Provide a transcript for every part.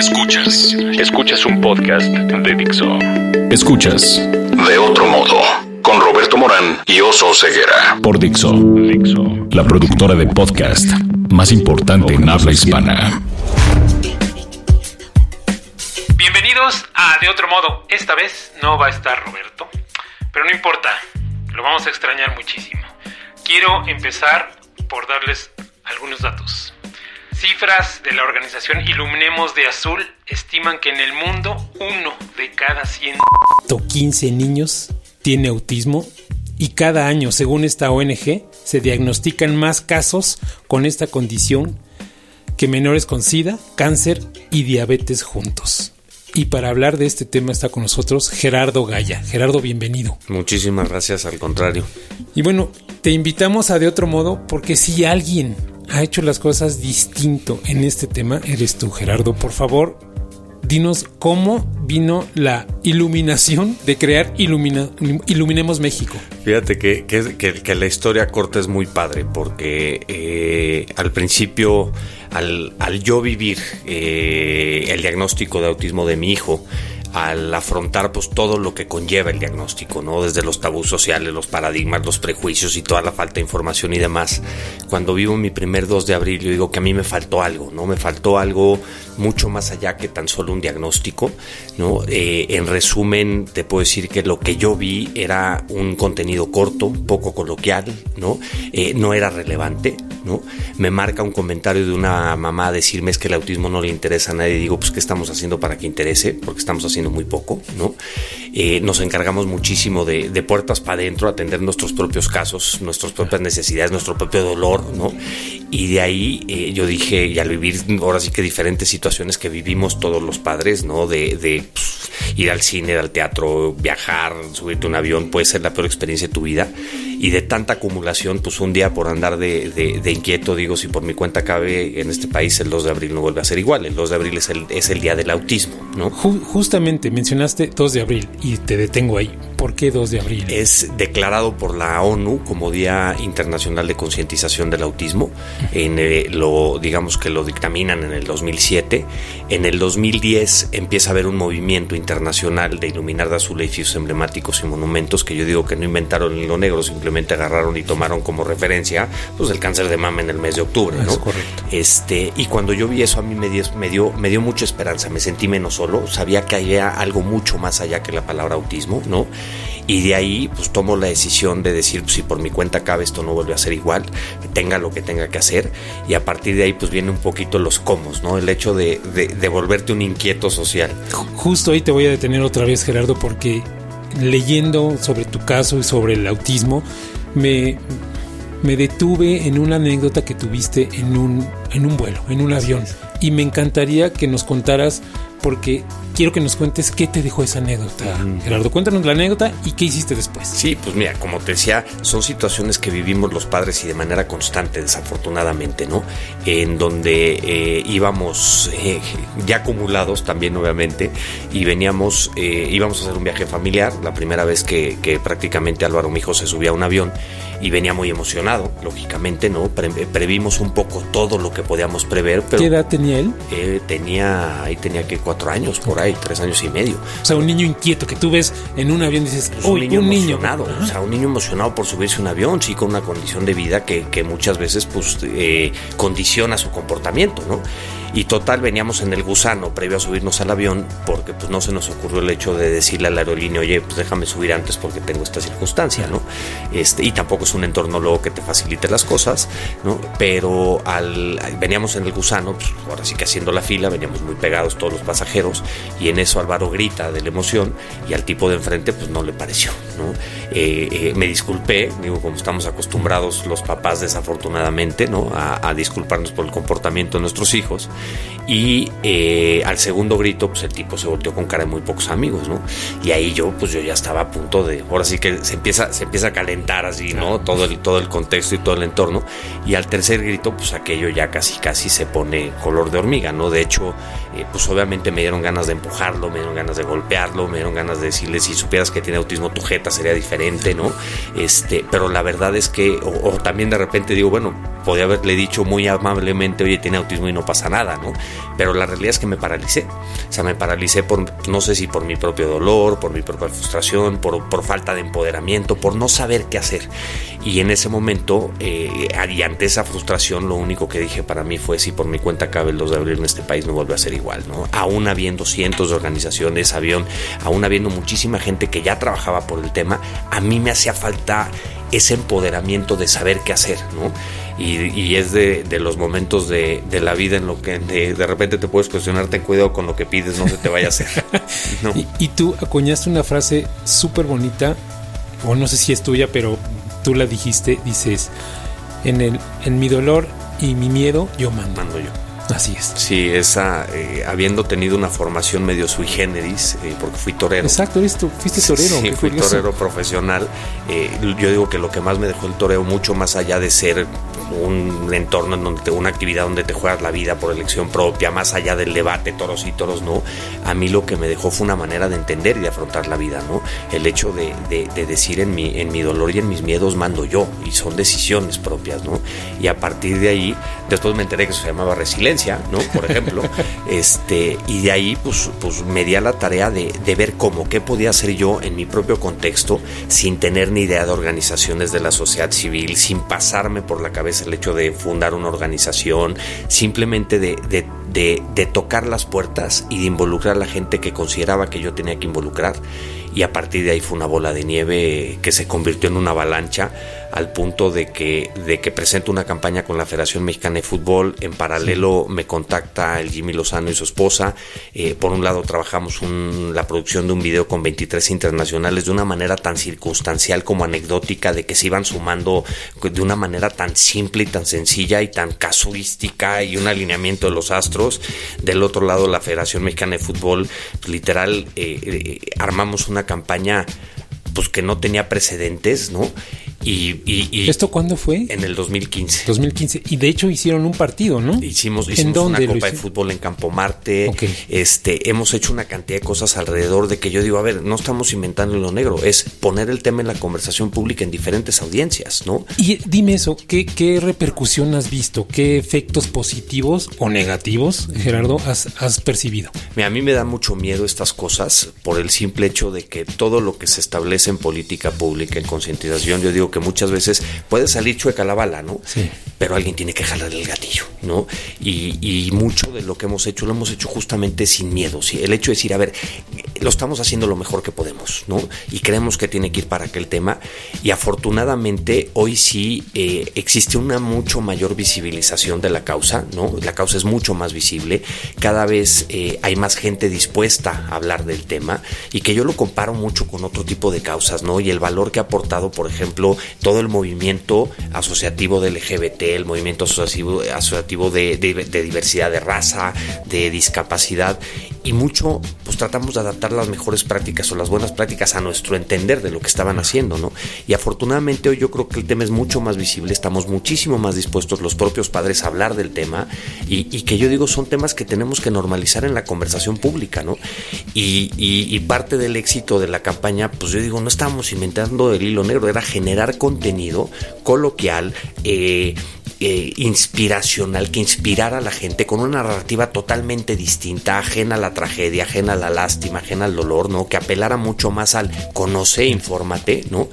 Escuchas, escuchas un podcast de Dixo. Escuchas De otro modo con Roberto Morán y Oso Ceguera. Por Dixo, Dixo, la productora de podcast más importante en habla hispana. Bienvenidos a De otro modo. Esta vez no va a estar Roberto, pero no importa, lo vamos a extrañar muchísimo. Quiero empezar por darles algunos datos. Cifras de la organización Iluminemos de Azul estiman que en el mundo uno de cada 115 niños tiene autismo y cada año, según esta ONG, se diagnostican más casos con esta condición que menores con SIDA, cáncer y diabetes juntos. Y para hablar de este tema está con nosotros Gerardo Gaya. Gerardo, bienvenido. Muchísimas gracias, al contrario. Y bueno, te invitamos a de otro modo porque si alguien ha hecho las cosas distinto en este tema eres tú, Gerardo. Por favor, dinos cómo vino la iluminación de crear Iluminemos México. Fíjate que, que, la historia corta es muy padre porque eh, al principio, al, yo vivir eh, el diagnóstico de autismo de mi hijo, al afrontar pues todo lo que conlleva el diagnóstico, ¿no? Desde los tabús sociales, los paradigmas, los prejuicios y toda la falta de información y demás. Cuando vivo mi primer 2 de abril, yo digo que a mí me faltó algo, ¿no? Me faltó algo mucho más allá que tan solo un diagnóstico, ¿no? Eh, en resumen, te puedo decir que lo que yo vi era un contenido corto, poco coloquial, ¿no? Eh, no era relevante, ¿no? Me marca un comentario de una mamá decirme es que el autismo no le interesa a nadie. digo, pues, ¿qué estamos haciendo para que interese? Porque estamos haciendo muy poco, ¿no? Eh, nos encargamos muchísimo de, puertas para adentro, atender nuestros propios casos, nuestras propias necesidades, nuestro propio dolor, ¿no? Y de ahí eh, yo dije, y al vivir ahora sí que diferentes situaciones que vivimos todos los padres, ¿no? De, pues, ir al cine, al teatro, viajar, subirte a un avión, puede ser la peor experiencia de tu vida y de tanta acumulación, pues un día por andar de, inquieto, digo, si por mi cuenta cabe en este país, el 2 de abril no vuelve a ser igual. El 2 de abril es el, es el día del autismo, ¿no? justamente mencionaste 2 de abril y te detengo ahí. ¿Por qué 2 de abril? Es declarado por la ONU como Día Internacional de Concientización del Autismo. En eh, lo, digamos que lo dictaminan en el 2007. En el 2010 empieza a haber un movimiento internacional de iluminar de azul edificios emblemáticos y monumentos que yo digo que no inventaron lo negro, simplemente agarraron y tomaron como referencia pues el cáncer de mama en el mes de octubre, ¿no? correcto. Este, y cuando yo vi eso a mí me dio, me dio, me dio mucha esperanza, me sentí menos solo, sabía que había algo mucho más allá que la palabra autismo, ¿no? Y de ahí pues tomo la decisión de decir, pues, si por mi cuenta cabe esto no vuelve a ser igual, tenga lo que tenga que hacer y a partir de ahí pues viene un poquito los cómo, ¿no? El hecho de, de volverte un inquieto social. Justo ahí te voy a detener otra vez Gerardo porque leyendo sobre tu caso y sobre el autismo, me, me detuve en una anécdota que tuviste en un, en un vuelo, en un avión. Y me encantaría que nos contaras porque quiero que nos cuentes qué te dejó esa anécdota. Gerardo, cuéntanos la anécdota y qué hiciste después. Sí, pues mira, como te decía, son situaciones que vivimos los padres y de manera constante, desafortunadamente, ¿no? En donde eh, íbamos eh, ya acumulados también, obviamente, y veníamos, eh, íbamos a hacer un viaje familiar, la primera vez que, que prácticamente Álvaro, mi hijo, se subía a un avión y venía muy emocionado, lógicamente, ¿no? previmos un poco todo lo que podíamos prever. Pero, ¿Qué edad tenía él? tenía, ahí tenía que cuatro años, por ahí, tres años y medio. O sea, un niño inquieto que tú ves en un avión y dices, pues un niño emocionado, o sea, un niño emocionado por subirse a un avión, sí, con una condición de vida que, que muchas veces, pues, eh, condiciona su comportamiento, ¿no? Y total, veníamos en el gusano previo a subirnos al avión porque pues no se nos ocurrió el hecho de decirle a la aerolínea, oye, pues déjame subir antes porque tengo esta circunstancia, ¿no? Este, y tampoco es un entorno luego que te facilite las cosas, ¿no? Pero al, veníamos en el gusano, pues ahora sí que haciendo la fila, veníamos muy pegados todos los pasajeros y en eso Álvaro grita de la emoción y al tipo de enfrente pues no le pareció, ¿no? Eh, eh, me disculpé, digo, como estamos acostumbrados los papás desafortunadamente, ¿no? A, a disculparnos por el comportamiento de nuestros hijos y eh, al segundo grito, pues el tipo se volteó con cara de muy pocos amigos, ¿no? Y ahí yo, pues yo ya estaba a punto de, ahora sí que se empieza, se empieza a calentar así, ¿no? Todo el, todo el contexto y todo el entorno. Y al tercer grito, pues aquello ya casi, casi se pone color de hormiga, ¿no? De hecho, eh, pues obviamente me dieron ganas de empujarlo, me dieron ganas de golpearlo, me dieron ganas de decirle, si supieras que tiene autismo, tu jeta sería diferente, ¿no? Este, pero la verdad es que, o también de repente digo, bueno, podía haberle dicho muy amablemente, oye, tiene autismo y no pasa nada, ¿no? Pero la realidad es que me paralicé. O sea, me paralicé por, no sé si por mi propio dolor, por mi propia frustración, por, por falta de empoderamiento, por no saber qué hacer. Y en ese momento, eh, y ante esa frustración, lo único que dije para mí fue, si por mi cuenta cabe el 2 de abril en este país, no vuelve a ser igual, ¿no? Aún habiendo cientos de organizaciones, avión, aún habiendo muchísima gente que ya trabajaba por el tema, a mí me hacía falta ese empoderamiento de saber qué hacer, ¿no? Y, es de, los momentos de, la vida en lo que de, repente te puedes cuestionar, ten cuidado con lo que pides, no se te vaya a hacer. y, tú acuñaste una frase súper bonita, o no sé si es tuya, pero tú la dijiste, dices, en, el, en mi dolor y mi miedo, yo mando. Mando yo. Así es. Sí, esa, eh, habiendo tenido una formación medio sui generis, eh, porque fui torero. Exacto, eres tú, fuiste torero. Sí, fui torero profesional. Eh, yo digo que lo que más me dejó el toreo, mucho más allá de ser un entorno en donde te, una actividad donde te juegas la vida por elección propia, más allá del debate, toros y toros no, a mí lo que me dejó fue una manera de entender y de afrontar la vida, ¿no? El hecho de, de, decir en mi, en mi dolor y en mis miedos mando yo, y son decisiones propias, ¿no? Y a partir de ahí, después me enteré que eso se llamaba resiliencia ¿no? Por ejemplo, este, y de ahí pues, pues me di a la tarea de, de, ver cómo, qué podía hacer yo en mi propio contexto, sin tener ni idea de organizaciones de la sociedad civil, sin pasarme por la cabeza el hecho de fundar una organización, simplemente de, de, de, de tocar las puertas y de involucrar a la gente que consideraba que yo tenía que involucrar. Y a partir de ahí fue una bola de nieve que se convirtió en una avalancha al punto de que, de que presento una campaña con la Federación Mexicana de Fútbol. En paralelo me contacta el Jimmy Lozano y su esposa. Eh, por un lado trabajamos la producción de un video con 23 internacionales de una manera tan circunstancial como anecdótica, de que se iban sumando de una manera tan simple y tan sencilla y tan casuística y un alineamiento de los astros. Del otro lado la Federación Mexicana de Fútbol, literal, eh, eh, armamos una campaña pues que no tenía precedentes, ¿no? Y, ¿Esto cuándo fue? En el 2015. 2015. Y de hecho hicieron un partido, ¿no? Hicimos, hicimos una copa de fútbol en Campo Marte. Este, hemos hecho una cantidad de cosas alrededor de que yo digo, a ver, no estamos inventando lo negro, es poner el tema en la conversación pública en diferentes audiencias, ¿no? Y dime eso, ¿qué, qué repercusión has visto? ¿Qué efectos positivos o negativos, Gerardo, has, has percibido? a mí me da mucho miedo estas cosas por el simple hecho de que todo lo que se establece en política pública, en concientización, yo digo que muchas veces puede salir chueca la bala, ¿no? Sí. Pero alguien tiene que jalar el gatillo, ¿no? Y, mucho de lo que hemos hecho lo hemos hecho justamente sin miedo. ¿sí? El hecho de decir, a ver, lo estamos haciendo lo mejor que podemos, ¿no? Y creemos que tiene que ir para aquel tema. Y afortunadamente hoy sí eh, existe una mucho mayor visibilización de la causa, ¿no? La causa es mucho más visible. Cada vez eh, hay más gente dispuesta a hablar del tema y que yo lo comparo mucho con otro tipo de causas, ¿no? Y el valor que ha aportado, por ejemplo, todo el movimiento asociativo del LGBT, el movimiento asociativo, de, diversidad de raza, de discapacidad, y mucho, pues tratamos de adaptar las mejores prácticas o las buenas prácticas a nuestro entender de lo que estaban haciendo, ¿no? Y afortunadamente hoy yo creo que el tema es mucho más visible, estamos muchísimo más dispuestos los propios padres a hablar del tema y, que yo digo son temas que tenemos que normalizar en la conversación pública, ¿no? Y, y parte del éxito de la campaña, pues yo digo, no estábamos inventando el hilo negro, era generar contenido coloquial, eh, eh, inspiracional que inspirara a la gente con una narrativa totalmente distinta, ajena a la tragedia, ajena a la lástima, ajena al dolor, ¿no? Que apelara mucho más al conoce, infórmate, ¿no?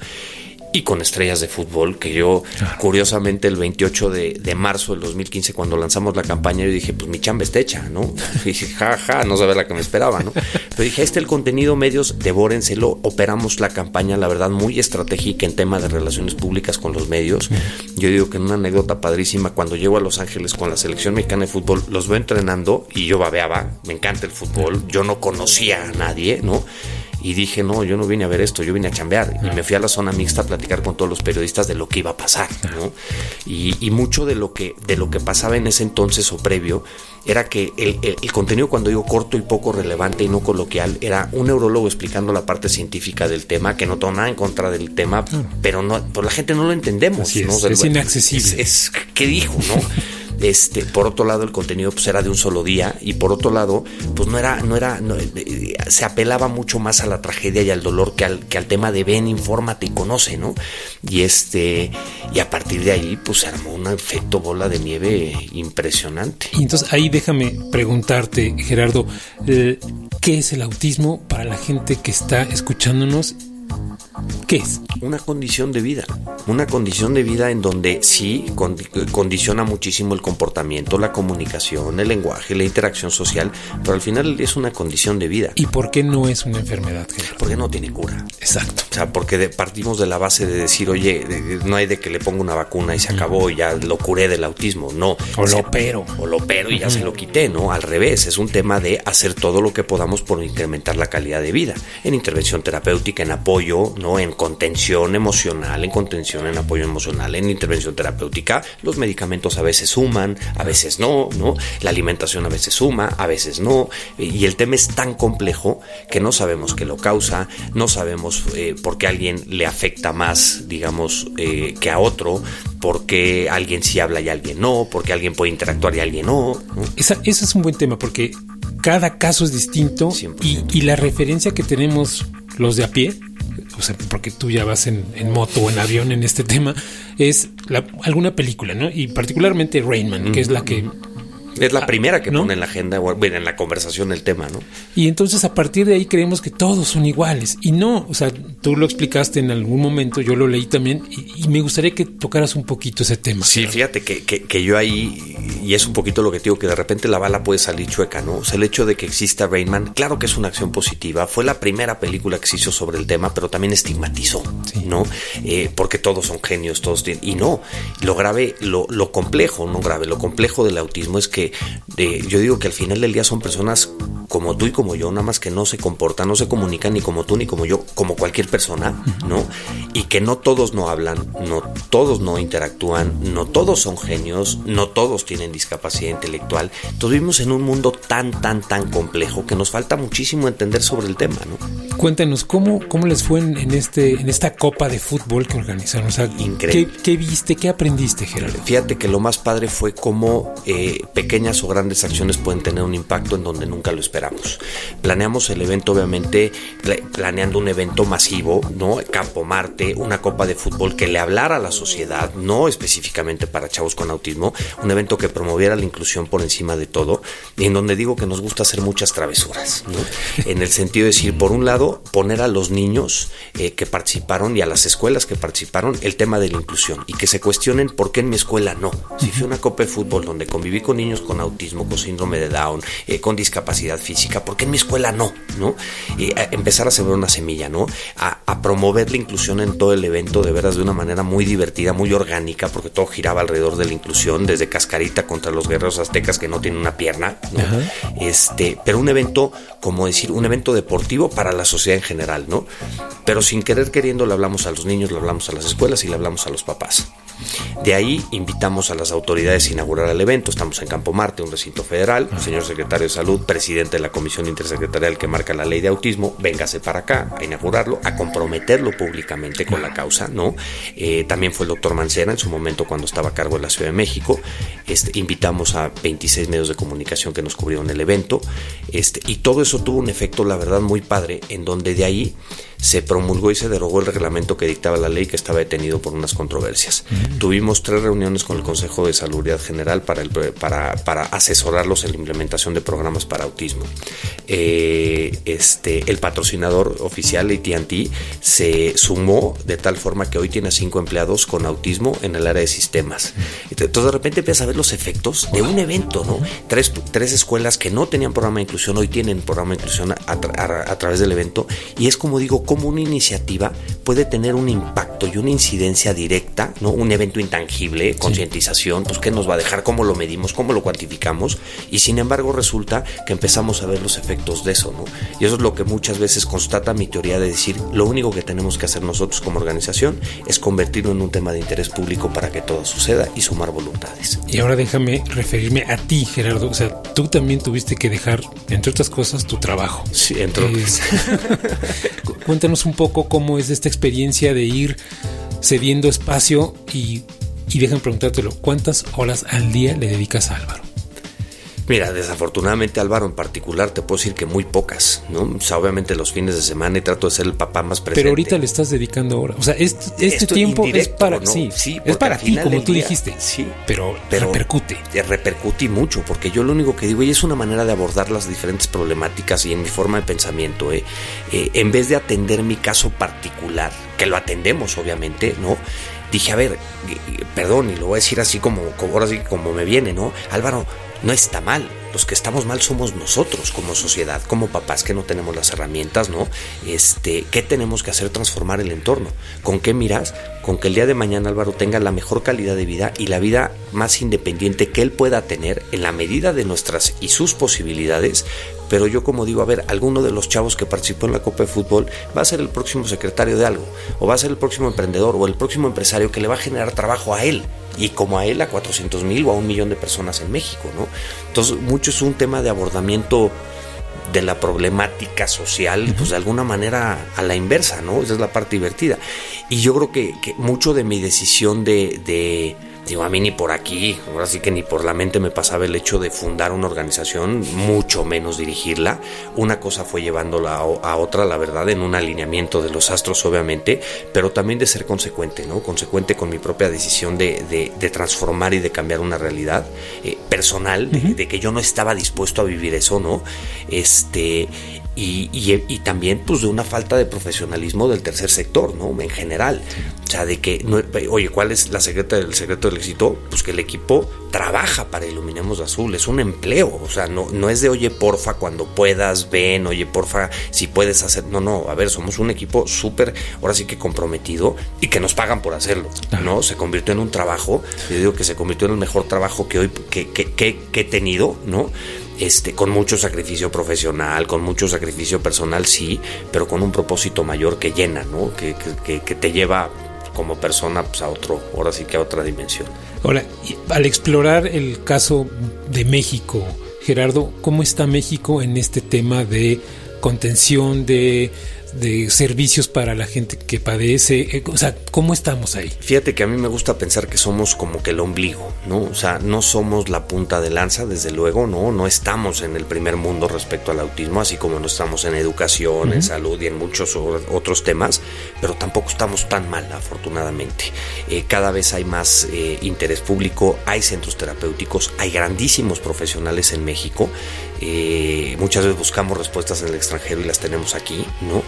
Y con estrellas de fútbol, que yo curiosamente el 28 de, marzo del 2015 cuando lanzamos la campaña yo dije, pues mi chamba está hecha, ¿no? Y dije, jaja, no sabía la que me esperaba, ¿no? Pero dije, este el contenido, medios, devórenselo, operamos la campaña, la verdad, muy estratégica en tema de relaciones públicas con los medios. Yo digo que en una anécdota padrísima, cuando llego a Los Ángeles con la selección mexicana de fútbol, los veo entrenando y yo babeaba, me encanta el fútbol, yo no conocía a nadie, ¿no? Y dije, no, yo no vine a ver esto, yo vine a chambear. Y me fui a la zona mixta a platicar con todos los periodistas de lo que iba a pasar, ¿no? Y, mucho de lo, que, de lo que pasaba en ese entonces o previo era que el, el, contenido, cuando digo corto y poco relevante y no coloquial, era un neurólogo explicando la parte científica del tema, que no tengo nada en contra del tema, pero no, por la gente no lo entendemos. ¿no? Es, inaccesible. Es, ¿Qué dijo, no? Este, por otro lado, el contenido pues era de un solo día y por otro lado, pues no era, no era, eh, se apelaba mucho más a la tragedia y al dolor que al, que al tema de ven, infórmate y conoce, ¿no? Y este, y a partir de ahí, pues se armó un efecto bola de nieve impresionante. Y entonces ahí déjame preguntarte, Gerardo, eh, ¿qué es el autismo para la gente que está escuchándonos ¿Qué es? Una condición de vida. Una condición de vida en donde sí condiciona muchísimo el comportamiento, la comunicación, el lenguaje, la interacción social, pero al final es una condición de vida. ¿Y por qué no es una enfermedad? Porque no tiene cura. Exacto. O sea, porque partimos de la base de decir, oye, no hay de que le ponga una vacuna y se acabó y ya lo curé del autismo. No. O lo opero. O lo opero y ya se lo quité, ¿no? Al revés, es un tema de hacer todo lo que podamos por incrementar la calidad de vida. En intervención terapéutica, en apoyo, ¿no? En contención emocional, en contención en apoyo emocional, en intervención terapéutica. Los medicamentos a veces suman, a veces no, ¿no? La alimentación a veces suma, a veces no. Y el tema es tan complejo que no sabemos qué lo causa, no sabemos eh, por qué a alguien le afecta más, digamos, eh, que a otro, por qué alguien sí habla y alguien no, por qué alguien puede interactuar y alguien no. ese es un buen tema porque cada caso es distinto y, la referencia que tenemos los de a pie o sea, porque tú ya vas en, moto o en avión en este tema, es alguna película, ¿no? Y particularmente Rainman, que es la que es la ah, primera que pone en la agenda, bueno, en la conversación el tema, ¿no? Y entonces a partir de ahí creemos que todos son iguales. Y no, o sea, tú lo explicaste en algún momento, yo lo leí también, y, me gustaría que tocaras un poquito ese tema. Sí, fíjate que, que, yo ahí, y es un poquito lo que digo, que de repente la bala puede salir chueca, ¿no? O sea, el hecho de que exista Rainman, claro que es una acción positiva, fue la primera película que se hizo sobre el tema, pero también estigmatizó, ¿no? Eh, porque todos son genios, todos tienen, y no, lo grave, lo, lo complejo, no grave, lo complejo del autismo es que yo digo que al final del día son personas como tú y como yo, nada más que no se comportan, no se comunican ni como tú ni como yo, como cualquier persona, ¿no? Y que no todos no hablan, no todos no interactúan, no todos son genios, no todos tienen discapacidad intelectual. Entonces vivimos en un mundo tan, tan, tan complejo que nos falta muchísimo entender sobre el tema, ¿no? Cuéntanos, ¿cómo, cómo les fue en, este, en esta copa de fútbol que organizaron? Increíble. ¿qué, viste, qué aprendiste, Gerardo? Fíjate que lo más padre fue cómo eh, pequeñas o grandes acciones pueden tener un impacto en donde nunca lo esperamos Planeamos el evento, obviamente, planeando un evento masivo, ¿no? Campo Marte, una copa de fútbol que le hablara a la sociedad, no específicamente para chavos con autismo, un evento que promoviera la inclusión por encima de todo, y en donde digo que nos gusta hacer muchas travesuras, ¿no? En el sentido de decir, por un lado, poner a los niños eh, que participaron y a las escuelas que participaron el tema de la inclusión y que se cuestionen por qué en mi escuela no. Si fue una copa de fútbol donde conviví con niños con autismo, con síndrome de Down, eh, con discapacidad física, porque en mi escuela no, ¿no? Y empezar a sembrar una semilla, ¿no? A, promover la inclusión en todo el evento de veras de una manera muy divertida, muy orgánica, porque todo giraba alrededor de la inclusión, desde Cascarita contra los guerreros aztecas que no tienen una pierna, ¿no? Este, pero un evento, como decir, un evento deportivo para la sociedad en general, ¿no? Pero sin querer queriendo le hablamos a los niños, le hablamos a las escuelas y le hablamos a los papás. De ahí invitamos a las autoridades a inaugurar el evento. Estamos en Campo Marte, un recinto federal. El señor secretario de Salud, presidente de la Comisión Intersecretarial que marca la ley de autismo, véngase para acá a inaugurarlo, a comprometerlo públicamente con la causa, ¿no? Eh, también fue el doctor Mancera en su momento cuando estaba a cargo de la Ciudad de México. Este, invitamos a 26 medios de comunicación que nos cubrieron el evento. Este, y todo eso tuvo un efecto, la verdad, muy padre, en donde de ahí se promulgó y se derogó el reglamento que dictaba la ley que estaba detenido por unas controversias. Tuvimos tres reuniones con el Consejo de Salubridad General para, el, para, para asesorarlos en la implementación de programas para autismo. Eh, este, el patrocinador oficial AT&T se sumó de tal forma que hoy tiene cinco empleados con autismo en el área de sistemas. Entonces de repente empiezas a ver los efectos de un evento, ¿no? Tres, tres escuelas que no tenían programa de inclusión hoy tienen programa de inclusión a, a través del evento y es como digo, cómo una iniciativa puede tener un impacto y una incidencia directa, ¿no? Un evento intangible, concientización, pues qué nos va a dejar, cómo lo medimos, cómo lo cuantificamos, y sin embargo resulta que empezamos a ver los efectos de eso, ¿no? Y eso es lo que muchas veces constata mi teoría de decir, lo único que tenemos que hacer nosotros como organización es convertirlo en un tema de interés público para que todo suceda y sumar voluntades. Y ahora déjame referirme a ti, Gerardo, o sea, tú también tuviste que dejar, entre otras cosas, tu trabajo. Sí, entre otras. Cuéntanos un poco cómo es esta experiencia de ir cediendo espacio y Y déjame preguntártelo, ¿cuántas horas al día le dedicas a Álvaro? Mira, desafortunadamente Álvaro en particular te puedo decir que muy pocas, ¿no? O sea, obviamente los fines de semana y trato de ser el papá más presente. Pero ahorita le estás dedicando ahora. O sea, este, este tiempo es para sí, sí, es para ti, como tú dijiste. Sí, pero, pero repercute. Repercute mucho, porque yo lo único que digo, y es una manera de abordar las diferentes problemáticas y en mi forma de pensamiento, ¿eh? eh en vez de atender mi caso particular, que lo atendemos obviamente, ¿no? Dije, a ver, eh, perdón, y lo voy a decir así como, como ahora sí como me viene, ¿no? Álvaro, no está mal. Los que estamos mal somos nosotros como sociedad, como papás que no tenemos las herramientas, ¿no? Este, ¿qué tenemos que hacer transformar el entorno? ¿Con qué miras? Con que el día de mañana Álvaro tenga la mejor calidad de vida y la vida más independiente que él pueda tener en la medida de nuestras y sus posibilidades, pero yo como digo, a ver, alguno de los chavos que participó en la Copa de Fútbol va a ser el próximo secretario de algo, o va a ser el próximo emprendedor, o el próximo empresario que le va a generar trabajo a él, y como a él a 400 mil o a un millón de personas en México, ¿no? Entonces, mucho es un tema de abordamiento de la problemática social, pues de alguna manera a la inversa, ¿no? Esa es la parte divertida. Y yo creo que, que mucho de mi decisión de, de Digo, a mí ni por aquí, ahora sí que ni por la mente me pasaba el hecho de fundar una organización, mucho menos dirigirla. Una cosa fue llevándola a, otra, la verdad, en un alineamiento de los astros, obviamente, pero también de ser consecuente, ¿no? Consecuente con mi propia decisión de, transformar y de cambiar una realidad eh, personal, de, que yo no estaba dispuesto a vivir eso, ¿no? Este, y, y, también pues de una falta de profesionalismo del tercer sector, ¿no? En general. O sea, de que, oye, ¿cuál es la secreta del secreto del éxito? Pues que el equipo trabaja para Iluminemos Azul, es un empleo, o sea, no, no es de, oye, porfa, cuando puedas, ven, oye, porfa, si puedes hacer, no, no, a ver, somos un equipo súper, ahora sí que comprometido y que nos pagan por hacerlo, ¿no? Se convirtió en un trabajo, yo digo que se convirtió en el mejor trabajo que hoy, que, que, que, que he tenido, ¿no? Este, con mucho sacrificio profesional, con mucho sacrificio personal, sí, pero con un propósito mayor que llena, ¿no? Que, te lleva como persona pues, a otro, ahora sí que a otra dimensión. Ahora, al explorar el caso de México, Gerardo, ¿cómo está México en este tema de contención, de de servicios para la gente que padece? Eh, o sea, ¿cómo estamos ahí? Fíjate que a mí me gusta pensar que somos como que el ombligo, ¿no? O sea, no somos la punta de lanza, desde luego, ¿no? No estamos en el primer mundo respecto al autismo, así como no estamos en educación, en salud y en muchos otros temas, pero tampoco estamos tan mal, afortunadamente. Eh, cada vez hay más eh, interés público, hay centros terapéuticos, hay grandísimos profesionales en México. Muchas veces buscamos respuestas en el extranjero y las tenemos aquí, ¿no?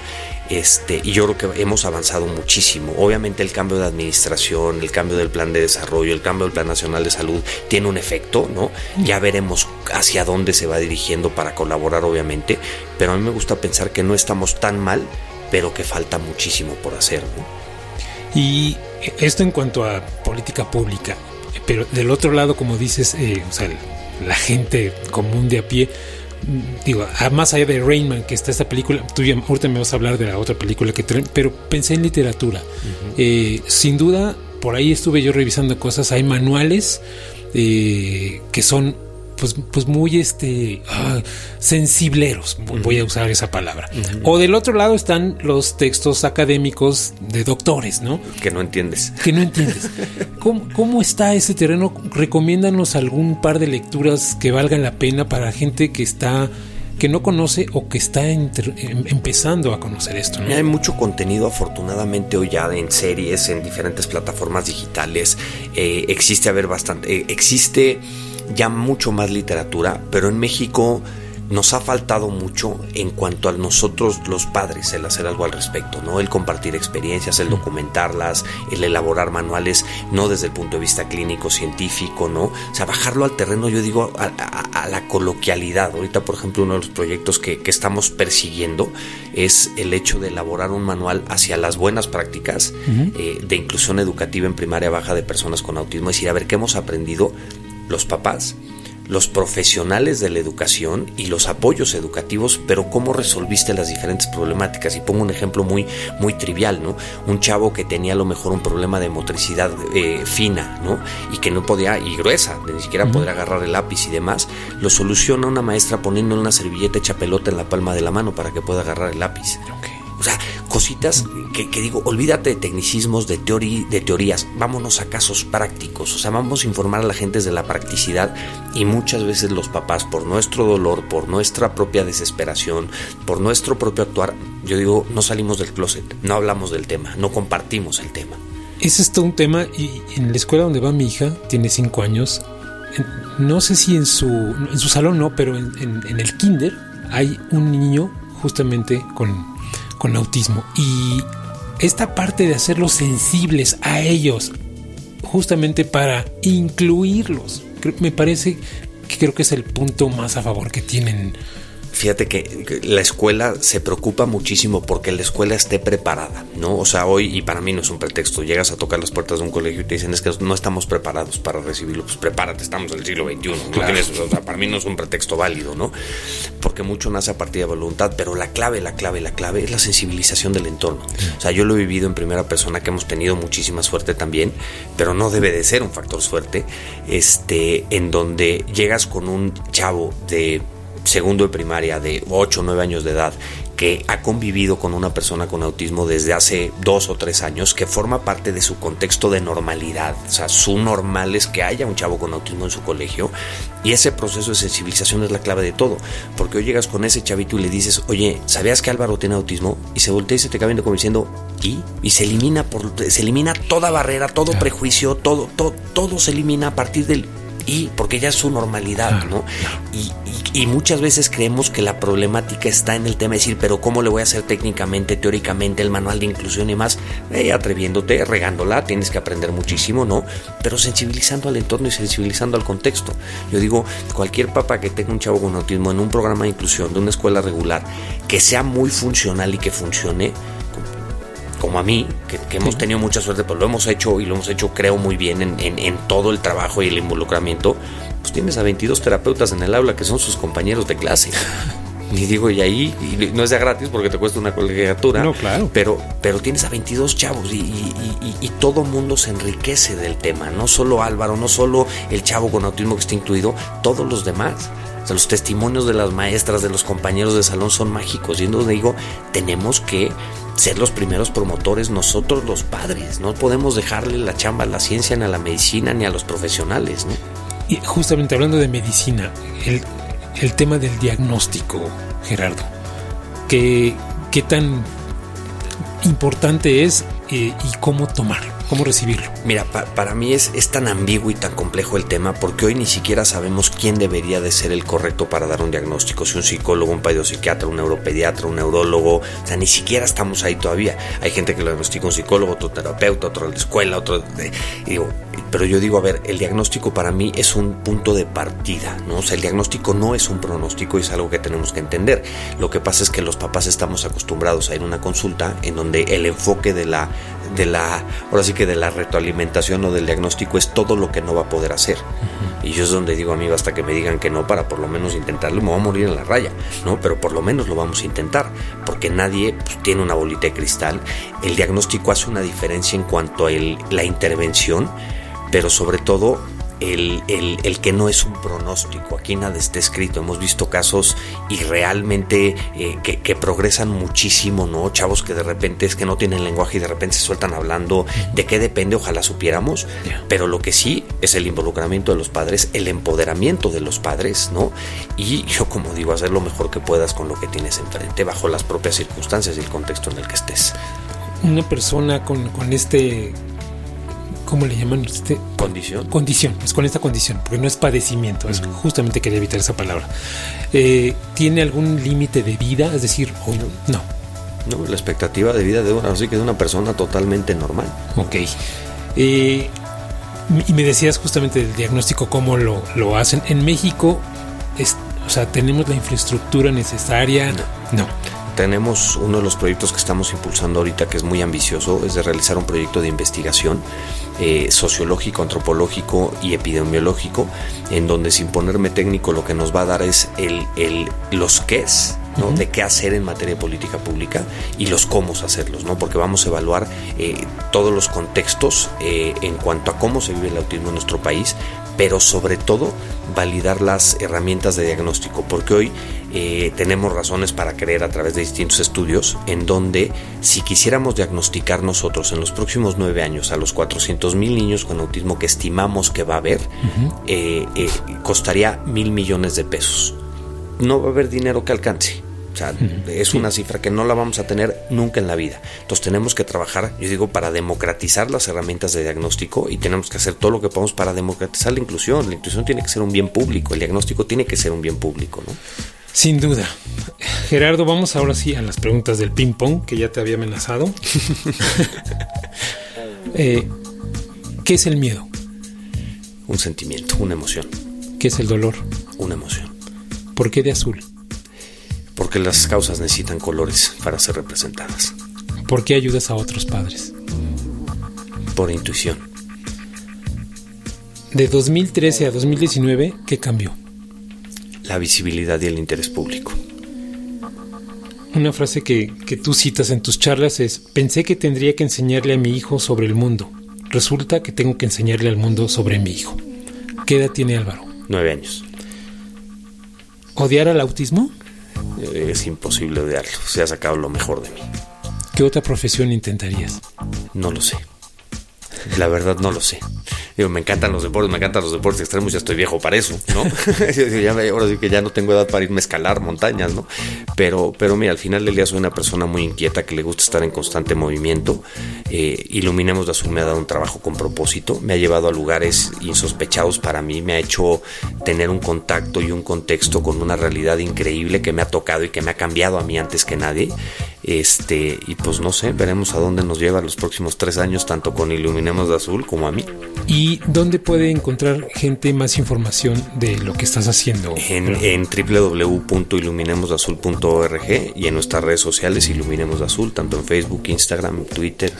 Este, y yo creo que hemos avanzado muchísimo. Obviamente el cambio de administración, el cambio del plan de desarrollo, el cambio del plan nacional de salud tiene un efecto, ¿no? Ya veremos hacia dónde se va dirigiendo para colaborar, obviamente, pero a mí me gusta pensar que no estamos tan mal, pero que falta muchísimo por hacer, Y esto en cuanto a política pública, pero del otro lado, como dices, eh, o sea, la gente común de a pie, digo, más allá de Rainman, que está esta película, tú ya, ahorita me vas a hablar de la otra película que pero pensé en literatura. Eh, sin duda, por ahí estuve yo revisando cosas, hay manuales eh, que son pues, pues muy este ah, sensibleros, voy a usar esa palabra. O del otro lado están los textos académicos de doctores, ¿no? Que no entiendes. Que no entiendes. ¿Cómo, está ese terreno? Recomiéndanos algún par de lecturas que valgan la pena para gente que está que no conoce o que está em, empezando a conocer esto. Hay mucho contenido afortunadamente hoy ya en series, en diferentes plataformas digitales. Eh, existe, a ver, bastante, eh, existe ya mucho más literatura, pero en México nos ha faltado mucho en cuanto a nosotros los padres el hacer algo al respecto, ¿no? El compartir experiencias, el documentarlas, el elaborar manuales, no desde el punto de vista clínico, científico, ¿no? O sea, bajarlo al terreno, yo digo, a, la coloquialidad. Ahorita, por ejemplo, uno de los proyectos que, estamos persiguiendo es el hecho de elaborar un manual hacia las buenas prácticas eh, de inclusión educativa en primaria baja de personas con autismo. Es decir, a ver qué hemos aprendido los papás, los profesionales de la educación y los apoyos educativos, pero cómo resolviste las diferentes problemáticas. Y pongo un ejemplo muy, muy trivial, ¿no? Un chavo que tenía a lo mejor un problema de motricidad eh, fina, ¿no? Y que no podía, y gruesa, ni siquiera poder agarrar el lápiz y demás, lo soluciona una maestra poniendo una servilleta hecha pelota en la palma de la mano para que pueda agarrar el lápiz. O sea, cositas que, digo, olvídate de tecnicismos, de, teoría, de teorías, vámonos a casos prácticos. O sea, vamos a informar a la gente de la practicidad y muchas veces los papás, por nuestro dolor, por nuestra propia desesperación, por nuestro propio actuar, yo digo, no salimos del closet, no hablamos del tema, no compartimos el tema. Es todo un tema y en la escuela donde va mi hija, tiene cinco años, no sé si en su, en su salón no, pero en, el kinder hay un niño justamente con, con autismo. Y esta parte de hacerlos sensibles a ellos, justamente para incluirlos, me parece que creo que es el punto más a favor que tienen fíjate que la escuela se preocupa muchísimo porque la escuela esté preparada, ¿no? O sea, hoy, y para mí no es un pretexto, llegas a tocar las puertas de un colegio y te dicen es que no estamos preparados para recibirlo, pues prepárate, estamos en el siglo XXI, o sea, para mí no es un pretexto válido, ¿no? Porque mucho nace a partir de voluntad, pero la clave, la clave, la clave es la sensibilización del entorno. O sea, yo lo he vivido en primera persona, que hemos tenido muchísima suerte también, pero no debe de ser un factor suerte, este, en donde llegas con un chavo de segundo de primaria de 8 o 9 años de edad que ha convivido con una persona con autismo desde hace dos o tres años, que forma parte de su contexto de normalidad. O sea, su normal es que haya un chavo con autismo en su colegio y ese proceso de sensibilización es la clave de todo. Porque hoy llegas con ese chavito y le dices, oye, ¿sabías que Álvaro tiene autismo? Y se voltea y se te cae como diciendo, ¿y? Y se elimina, por, se elimina toda barrera, todo prejuicio, todo, todo, todo se elimina a partir del y porque ya es su normalidad, ¿no? Y, muchas veces creemos que la problemática está en el tema de decir, pero ¿cómo le voy a hacer técnicamente, teóricamente, el manual de inclusión y más? Eh, atreviéndote, regándola, tienes que aprender muchísimo, ¿no? Pero sensibilizando al entorno y sensibilizando al contexto. Yo digo, cualquier papá que tenga un chavo con autismo en un programa de inclusión de una escuela regular, que sea muy funcional y que funcione, como a mí, que, hemos tenido mucha suerte, pues lo hemos hecho y lo hemos hecho creo muy bien en, todo el trabajo y el involucramiento, pues tienes a 22 terapeutas en el aula que son sus compañeros de clase. Y digo, y ahí no es de gratis porque te cuesta una colegiatura. No, claro. Pero, pero tienes a 22 chavos y, y, todo mundo se enriquece del tema. No solo Álvaro, no solo el chavo con autismo que está incluido, todos los demás. Los testimonios de las maestras, de los compañeros de salón son mágicos. Y entonces digo, tenemos que ser los primeros promotores nosotros los padres. No podemos dejarle la chamba a la ciencia, ni a la medicina, ni a los profesionales. Y justamente hablando de medicina, el, el tema del diagnóstico, Gerardo. ¿Qué, qué tan importante es eh, y cómo tomarlo? ¿Cómo recibirlo? Mira, para mí es, es tan ambiguo y tan complejo el tema porque hoy ni siquiera sabemos quién debería de ser el correcto para dar un diagnóstico, si un psicólogo, un psiquiatra, un neuropediatra, un neurólogo, o sea, ni siquiera estamos ahí todavía. Hay gente que lo diagnostica un psicólogo, otro terapeuta, otro de la escuela, otro digo, pero yo digo, a ver, el diagnóstico para mí es un punto de partida, ¿no? O sea, el diagnóstico no es un pronóstico y es algo que tenemos que entender. Lo que pasa es que los papás estamos acostumbrados a ir a una consulta en donde el enfoque de la, de la, ahora sí que de la retroalimentación o del diagnóstico es todo lo que no va a poder hacer. Y yo es donde digo, amigo, hasta que me digan que no, para por lo menos intentarlo, me voy a morir en la raya, ¿no? Pero por lo menos lo vamos a intentar, porque nadie pues, tiene una bolita de cristal. El diagnóstico hace una diferencia en cuanto a la intervención, pero sobre todo el, que no es un pronóstico. Aquí nada está escrito. Hemos visto casos y realmente eh, que, progresan muchísimo, ¿no? Chavos que de repente es que no tienen lenguaje y de repente se sueltan hablando. ¿De qué depende? Ojalá supiéramos. Pero lo que sí es el involucramiento de los padres, el empoderamiento de los padres, ¿no? Y yo, como digo, hacer lo mejor que puedas con lo que tienes enfrente, bajo las propias circunstancias y el contexto en el que estés. Una persona con, con este ¿cómo le llaman? Este, condición. Condición, es con esta condición, porque no es padecimiento, es justamente quería evitar esa palabra. Eh, ¿Tiene algún límite de vida? Es decir, no. no. la expectativa de vida de una, así que de una persona totalmente normal. Ok. Eh, y me decías justamente del diagnóstico, cómo lo, lo hacen. En México, es, o sea, tenemos la infraestructura necesaria. no tenemos uno de los proyectos que estamos impulsando ahorita que es muy ambicioso, es de realizar un proyecto de investigación eh, sociológico, antropológico y epidemiológico, en donde sin ponerme técnico lo que nos va a dar es el, el los qués, ¿no? de qué hacer en materia de política pública y los cómo hacerlos, ¿no? porque vamos a evaluar eh, todos los contextos eh, en cuanto a cómo se vive el autismo en nuestro país, pero sobre todo validar las herramientas de diagnóstico, porque hoy eh, tenemos razones para creer a través de distintos estudios en donde si quisiéramos diagnosticar nosotros en los próximos nueve años a los 400 mil niños con autismo que estimamos que va a haber, eh, eh, costaría mil millones de pesos. No va a haber dinero que alcance es una cifra que no la vamos a tener nunca en la vida. Entonces tenemos que trabajar, yo digo, para democratizar las herramientas de diagnóstico y tenemos que hacer todo lo que podamos para democratizar la inclusión. La inclusión tiene que ser un bien público, el diagnóstico tiene que ser un bien público, ¿no? Sin duda. Gerardo, vamos ahora sí a las preguntas del ping-pong que ya te había amenazado. Eh, ¿Qué es el miedo? Un sentimiento, una emoción. ¿Qué es el dolor? Una emoción. ¿Por qué de azul? Porque las causas necesitan colores para ser representadas. ¿Por qué ayudas a otros padres? Por intuición. De 2013 a 2019, ¿qué cambió? La visibilidad y el interés público. Una frase que, que tú citas en tus charlas es, pensé que tendría que enseñarle a mi hijo sobre el mundo. Resulta que tengo que enseñarle al mundo sobre mi hijo. ¿Qué edad tiene Álvaro? Nueve años. ¿Odiar al autismo? Es imposible odiarlo. Se ha sacado lo mejor de mí. ¿Qué otra profesión intentarías? No lo sé. La verdad no lo sé me encantan los deportes, me encantan los deportes extremos, ya estoy viejo para eso, ¿no? ahora sí que ya no tengo edad para irme a escalar montañas, ¿no? Pero, pero mira, al final del día soy una persona muy inquieta que le gusta estar en constante movimiento. Eh, Iluminemos de Azul me ha dado un trabajo con propósito, me ha llevado a lugares insospechados para mí, me ha hecho tener un contacto y un contexto con una realidad increíble que me ha tocado y que me ha cambiado a mí antes que nadie. Este, y pues no sé, veremos a dónde nos lleva los próximos tres años, tanto con Iluminemos de Azul como a mí. ¿Y dónde puede encontrar gente más información de lo que estás haciendo? En, en y en nuestras redes sociales Iluminemos de Azul, tanto en Facebook, Instagram, Twitter.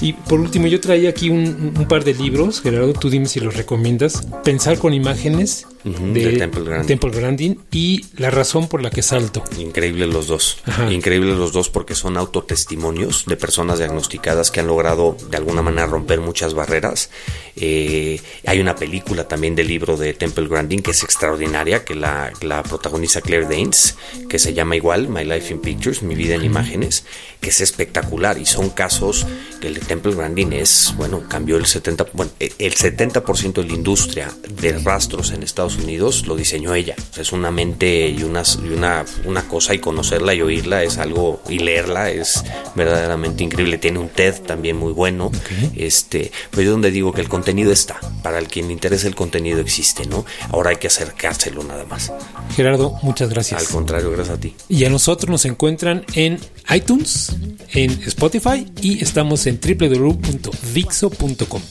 Y por último, yo traía aquí un, un par de libros, Gerardo, tú dime si los recomiendas. Pensar con imágenes de, Temple, Grandin. y La razón por la que salto. Increíbles los dos. Increíbles los dos porque son autotestimonios de personas diagnosticadas que han logrado de alguna manera romper muchas barreras. Eh, hay una película también del libro de Temple Grandin que es extraordinaria, que la, la protagoniza Claire Danes, que se llama igual My Life in Pictures, Mi vida en imágenes, que es espectacular y son casos que el de Temple Grandin es, bueno, cambió el 70, bueno, el 70% de la industria de rastros en Estados Unidos lo diseñó ella. es una mente y, una, una, una, cosa y conocerla y oírla es algo y leerla es verdaderamente increíble. Tiene un TED también muy bueno. Este, pues yo donde digo que el contenido está. Para el quien le interese el contenido existe, ¿no? Ahora hay que acercárselo nada más. Gerardo, muchas gracias. Al contrario, gracias a ti. Y a nosotros nos encuentran en iTunes, en Spotify y estamos en www.dixo.com.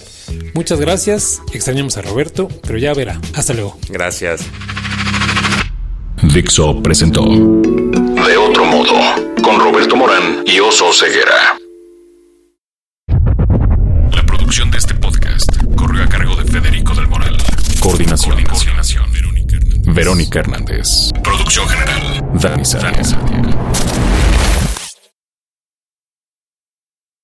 Muchas gracias, extrañamos a Roberto, pero ya verá. Hasta luego. Gracias. Dixo presentó De otro modo, con Roberto Morán y Oso Ceguera. La producción de este podcast corrió a cargo de Federico del Moral. Coordinación. Coordinación. Verónica Hernández. Producción general. Dani Dani